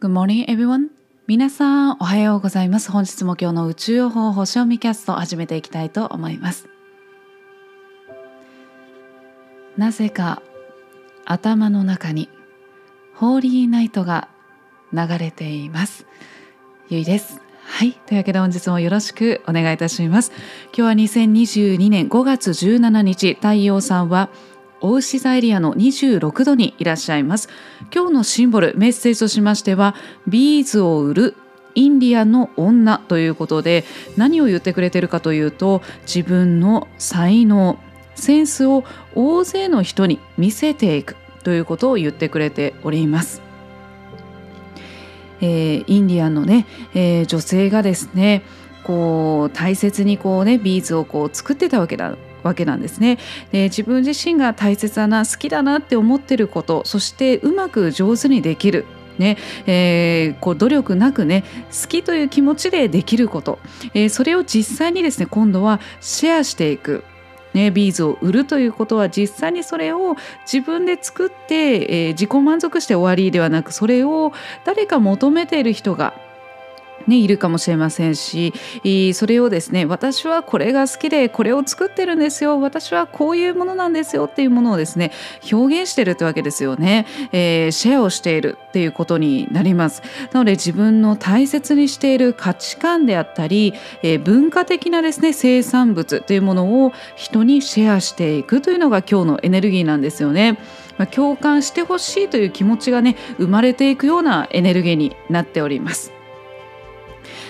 Good morning everyone. 皆さんおはようございます。本日も今日の宇宙予報星読みキャストを始めていきたいと思います。なぜか頭の中にホーリーナイトが流れています。ゆいです。はい。というわけで本日もよろしくお願いいたします。今日は2022年5月17日太陽さんは大牛座エリアの26度にいらっしゃいます今日のシンボルメッセージとしましてはビーズを売るインディアンの女ということで何を言ってくれてるかというと自分の才能センスを大勢の人に見せていくということを言ってくれております。えー、インディアンのね、えー、女性がですねこう大切にこうねビーズをこう作ってたわけだわけなんですね。で自分自身が大切だな好きだなって思ってることそしてうまく上手にできる。ねえー、こう努力なくね好きという気持ちでできること、えー、それを実際にですね今度はシェアしていく。ね、ビーズを売るということは実際にそれを自分で作って、えー、自己満足して終わりではなくそれを誰か求めている人がね、いるかもしれませんしそれをですね私はこれが好きでこれを作ってるんですよ私はこういうものなんですよっていうものをですね表現してるってわけですよね、えー、シェアをしているっていうことになりますなので自分の大切にしている価値観であったり、えー、文化的なですね生産物というものを人にシェアしていくというのが今日のエネルギーなんですよね。ま、共感してほしいという気持ちがね生まれていくようなエネルギーになっております。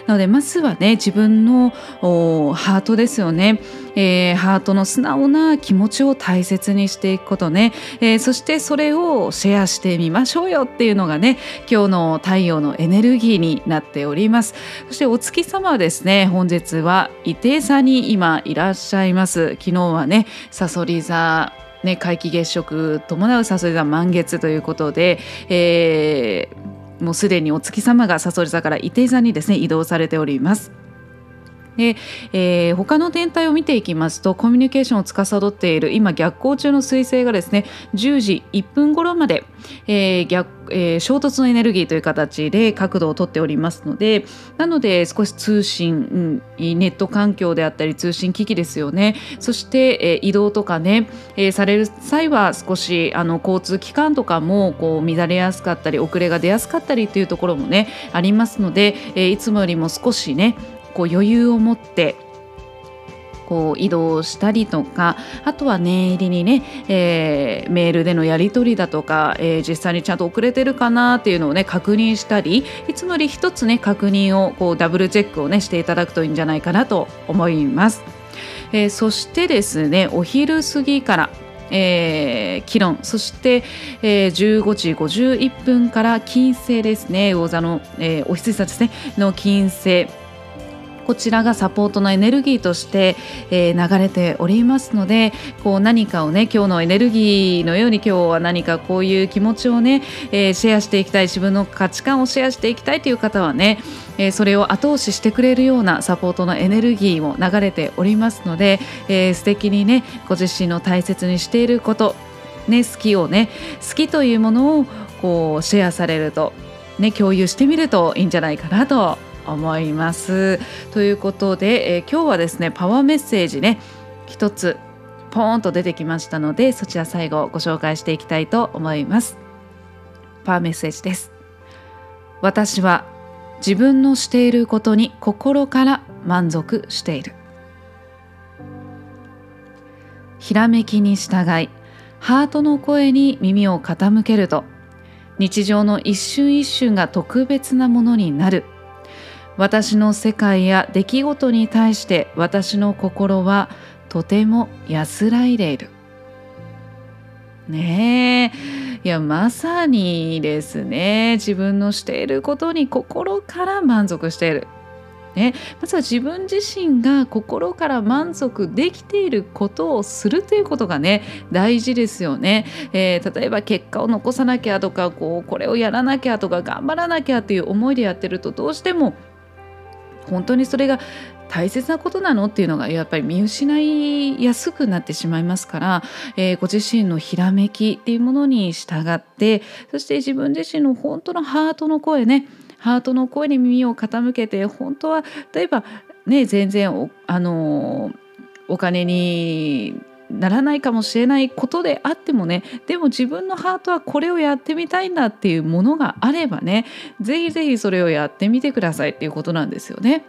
なのでまずはね自分のハートですよね、えー、ハートの素直な気持ちを大切にしていくことね、えー、そしてそれをシェアしてみましょうよっていうのがね今日の太陽のエネルギーになっております。そしてお月様はですね本日は伊手座に今いらっしゃいます。昨日はねさそり座ね、皆既月食伴うさそり座満月ということで、えーもうすでにお月様がさそり座から伊手座にですね移動されております。で、えー、他の天体を見ていきますとコミュニケーションを司っている今逆行中の彗星がですね10時1分頃まで、えー、逆えー、衝突のエネルギーという形で角度をとっておりますのでなので少し通信、ネット環境であったり通信機器ですよね。そして、えー、移動とかね、えー、される際は少しあの交通機関とかもこう乱れやすかったり遅れが出やすかったりというところもねありますので、えいつもよりも少しねこう余裕を持ってこう移動したりとかあとは念入りにね、えー、メールでのやり取りだとか、えー、実際にちゃんと遅れてるかなっていうのをね確認したりいつもより一つね確認をこうダブルチェックをねしていただくといいんじゃないかなと思います。えー、そしてですねお昼過ぎからえー、議論。そして、えー、15時51分から金星ですね。魚座の、えー、お羊座ですねの金星。こちらがサポートのエネルギーとして、えー、流れておりますのでこう何かをね今日のエネルギーのように今日は何かこういう気持ちをね、えー、シェアしていきたい自分の価値観をシェアしていきたいという方はね、えー、それを後押ししてくれるようなサポートのエネルギーも流れておりますので、えー、素敵にねご自身の大切にしていることね、好きをね好きというものをこうシェアされると、ね、共有してみるといいんじゃないかなと思います。ということで、えー、今日はですねパワーメッセージね一つポーンと出てきましたのでそちら最後ご紹介していきたいと思います。パワーメッセージです。私は自分のしていることに心から満足している。ひらめきに従いハートの声に耳を傾けると日常の一瞬一瞬が特別なものになる私の世界や出来事に対して私の心はとても安らいでいる。ねえいやまさにですね自分のしていることに心から満足している。ね、まずは自分自身が心から満足できていることをするということがね大事ですよね、えー、例えば結果を残さなきゃとかこうこれをやらなきゃとか頑張らなきゃっていう思いでやってるとどうしても本当にそれが大切なことなのっていうのがやっぱり見失いやすくなってしまいますから、えー、ご自身のひらめきっていうものに従ってそして自分自身の本当のハートの声ねハートの声に耳を傾けて本当は例えばね全然あのお金にならないかもしれないことであってもねでも自分のハートはこれをやってみたいんだっていうものがあればねぜひぜひそれをやってみてくださいっていうことなんですよね。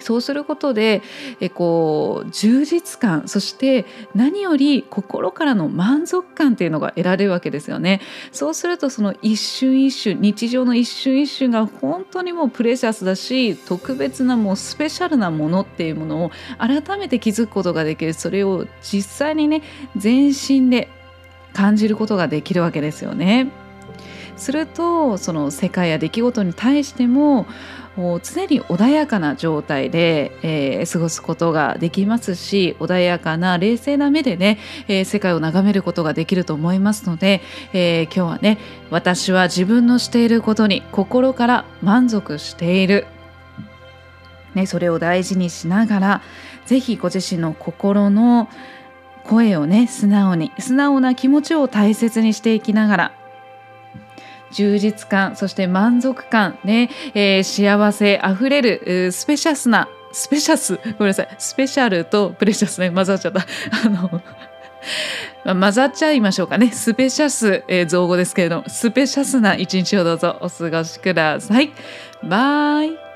そうすることでえこう充実感そして何より心からの満足感っていうのが得られるわけですよね。そうするとその一瞬一瞬日常の一瞬一瞬が本当にもうプレシャスだし特別なもうスペシャルなものっていうものを改めて気づくことができるそれを実際にね全身で感じることができるわけですよね。するとその世界や出来事に対しても常に穏やかな状態で、えー、過ごすことができますし穏やかな冷静な目でね、えー、世界を眺めることができると思いますので、えー、今日はね私は自分のしていることに心から満足している、ね、それを大事にしながら是非ご自身の心の声をね素直に素直な気持ちを大切にしていきながら充実感そして満足感ね、えー、幸せあふれるスペシャスなスペシャスごめんなさいスペシャルとプレシャスね混ざっちゃった。あの混ざっちゃいましょうかね。スペシャス、えー、造語ですけれどもスペシャスな一日をどうぞお過ごしください。バイ。